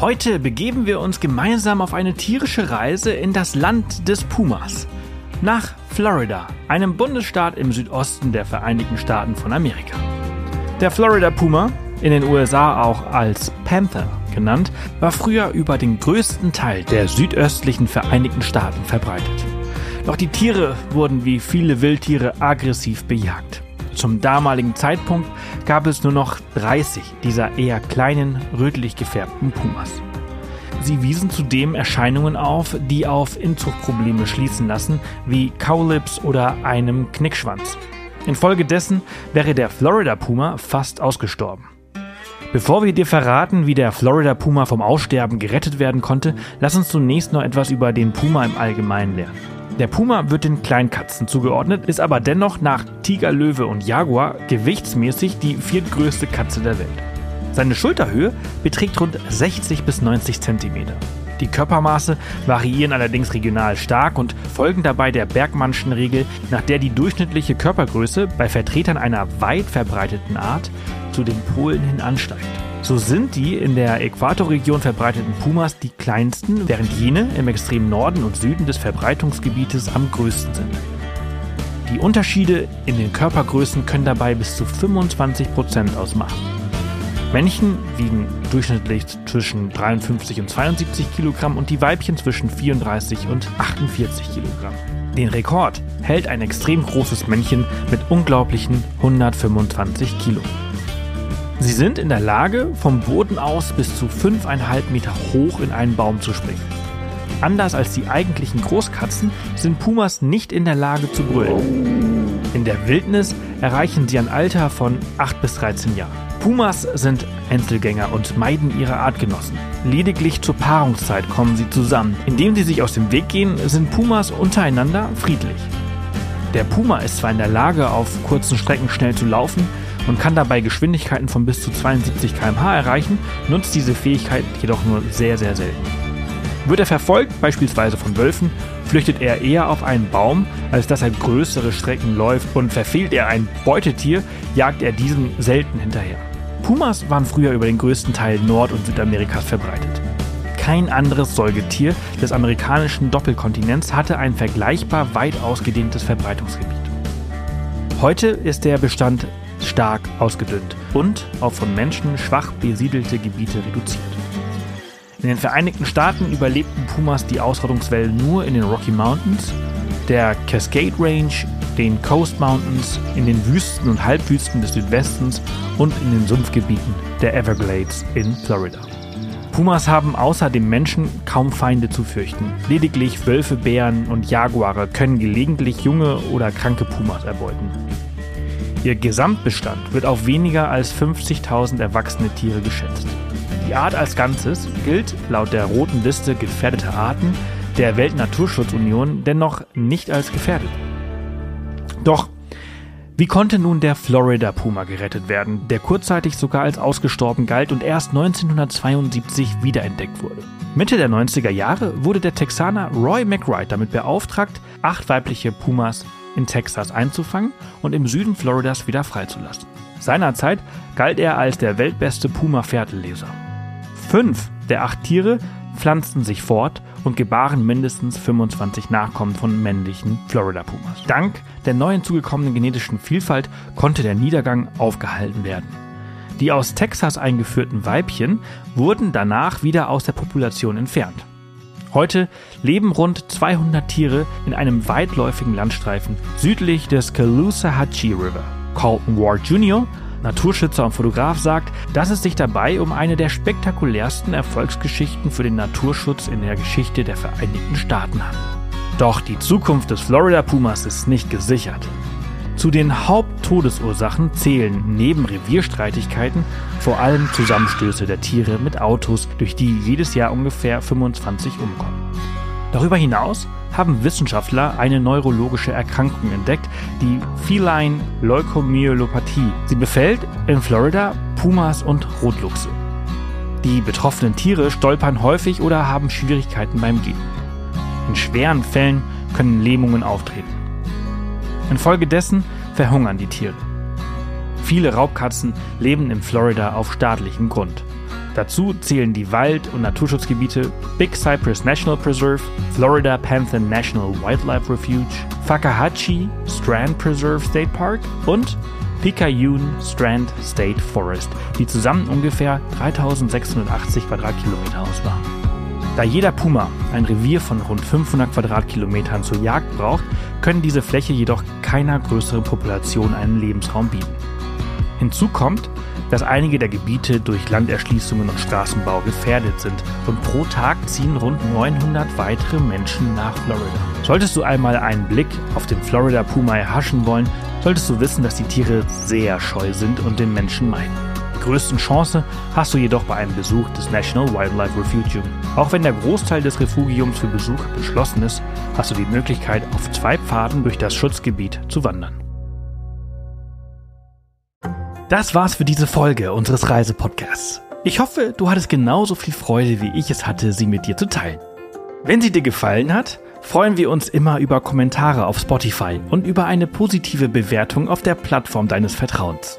Heute begeben wir uns gemeinsam auf eine tierische Reise in das Land des Pumas. Nach Florida, einem Bundesstaat im Südosten der Vereinigten Staaten von Amerika. Der Florida Puma, in den USA auch als Panther genannt, war früher über den größten Teil der südöstlichen Vereinigten Staaten verbreitet. Doch die Tiere wurden wie viele Wildtiere aggressiv bejagt. Zum damaligen Zeitpunkt gab es nur noch 30 dieser eher kleinen, rötlich gefärbten Pumas. Sie wiesen zudem Erscheinungen auf, die auf Inzuchtprobleme schließen lassen, wie Kaulips oder einem Knickschwanz. Infolgedessen wäre der Florida Puma fast ausgestorben. Bevor wir dir verraten, wie der Florida Puma vom Aussterben gerettet werden konnte, lass uns zunächst noch etwas über den Puma im Allgemeinen lernen. Der Puma wird den Kleinkatzen zugeordnet, ist aber dennoch nach Tiger, Löwe und Jaguar gewichtsmäßig die viertgrößte Katze der Welt. Seine Schulterhöhe beträgt rund 60 bis 90 cm. Die Körpermaße variieren allerdings regional stark und folgen dabei der Bergmannschen Regel, nach der die durchschnittliche Körpergröße bei Vertretern einer weit verbreiteten Art zu den Polen hin ansteigt. So sind die in der Äquatorregion verbreiteten Pumas die kleinsten, während jene im extremen Norden und Süden des Verbreitungsgebietes am größten sind. Die Unterschiede in den Körpergrößen können dabei bis zu 25 Prozent ausmachen. Männchen wiegen durchschnittlich zwischen 53 und 72 Kilogramm und die Weibchen zwischen 34 und 48 Kilogramm. Den Rekord hält ein extrem großes Männchen mit unglaublichen 125 Kilo. Sie sind in der Lage, vom Boden aus bis zu 5,5 Meter hoch in einen Baum zu springen. Anders als die eigentlichen Großkatzen sind Pumas nicht in der Lage zu brüllen. In der Wildnis erreichen sie ein Alter von 8 bis 13 Jahren. Pumas sind Einzelgänger und meiden ihre Artgenossen. Lediglich zur Paarungszeit kommen sie zusammen. Indem sie sich aus dem Weg gehen, sind Pumas untereinander friedlich. Der Puma ist zwar in der Lage, auf kurzen Strecken schnell zu laufen, und kann dabei Geschwindigkeiten von bis zu 72 km/h erreichen, nutzt diese Fähigkeit jedoch nur sehr, sehr selten. Wird er verfolgt, beispielsweise von Wölfen, flüchtet er eher auf einen Baum, als dass er größere Strecken läuft und verfehlt er ein Beutetier, jagt er diesem selten hinterher. Pumas waren früher über den größten Teil Nord- und Südamerikas verbreitet. Kein anderes Säugetier des amerikanischen Doppelkontinents hatte ein vergleichbar weit ausgedehntes Verbreitungsgebiet. Heute ist der Bestand stark ausgedünnt und auf von Menschen schwach besiedelte Gebiete reduziert. In den Vereinigten Staaten überlebten Pumas die Ausrottungswellen nur in den Rocky Mountains, der Cascade Range, den Coast Mountains, in den Wüsten und Halbwüsten des Südwestens und in den Sumpfgebieten der Everglades in Florida. Pumas haben außer dem Menschen kaum Feinde zu fürchten. Lediglich Wölfe, Bären und Jaguare können gelegentlich junge oder kranke Pumas erbeuten. Ihr Gesamtbestand wird auf weniger als 50.000 erwachsene Tiere geschätzt. Die Art als Ganzes gilt laut der roten Liste gefährdeter Arten der Weltnaturschutzunion dennoch nicht als gefährdet. Doch wie konnte nun der Florida Puma gerettet werden, der kurzzeitig sogar als ausgestorben galt und erst 1972 wiederentdeckt wurde? Mitte der 90er Jahre wurde der Texaner Roy McWright damit beauftragt, acht weibliche Pumas in Texas einzufangen und im Süden Floridas wieder freizulassen. Seinerzeit galt er als der weltbeste Puma-Pferdeleser. Fünf der acht Tiere pflanzten sich fort und gebaren mindestens 25 Nachkommen von männlichen Florida Pumas. Dank der neu hinzugekommenen genetischen Vielfalt konnte der Niedergang aufgehalten werden. Die aus Texas eingeführten Weibchen wurden danach wieder aus der Population entfernt. Heute leben rund 200 Tiere in einem weitläufigen Landstreifen südlich des Caloosahatchee River. Colton Ward Jr., Naturschützer und Fotograf, sagt, dass es sich dabei um eine der spektakulärsten Erfolgsgeschichten für den Naturschutz in der Geschichte der Vereinigten Staaten handelt. Doch die Zukunft des Florida Pumas ist nicht gesichert. Zu den Haupttodesursachen zählen neben Revierstreitigkeiten vor allem Zusammenstöße der Tiere mit Autos, durch die jedes Jahr ungefähr 25 umkommen. Darüber hinaus haben Wissenschaftler eine neurologische Erkrankung entdeckt, die Feline Leukomyelopathie. Sie befällt in Florida Pumas und Rotluchse. Die betroffenen Tiere stolpern häufig oder haben Schwierigkeiten beim Gehen. In schweren Fällen können Lähmungen auftreten. Infolgedessen verhungern die Tiere. Viele Raubkatzen leben in Florida auf staatlichem Grund. Dazu zählen die Wald- und Naturschutzgebiete Big Cypress National Preserve, Florida Panther National Wildlife Refuge, Fakahatchee Strand Preserve State Park und Picayune Strand State Forest, die zusammen ungefähr 3680 Quadratkilometer ausmachen. Da jeder Puma ein Revier von rund 500 Quadratkilometern zur Jagd braucht, können diese Fläche jedoch keiner größeren Population einen Lebensraum bieten. Hinzu kommt, dass einige der Gebiete durch Landerschließungen und Straßenbau gefährdet sind und pro Tag ziehen rund 900 weitere Menschen nach Florida. Solltest du einmal einen Blick auf den Florida Puma erhaschen wollen, solltest du wissen, dass die Tiere sehr scheu sind und den Menschen meiden. Größten Chance hast du jedoch bei einem Besuch des National Wildlife Refugium. Auch wenn der Großteil des Refugiums für Besuch beschlossen ist, hast du die Möglichkeit, auf zwei Pfaden durch das Schutzgebiet zu wandern. Das war's für diese Folge unseres Reisepodcasts. Ich hoffe, du hattest genauso viel Freude, wie ich es hatte, sie mit dir zu teilen. Wenn sie dir gefallen hat, freuen wir uns immer über Kommentare auf Spotify und über eine positive Bewertung auf der Plattform deines Vertrauens.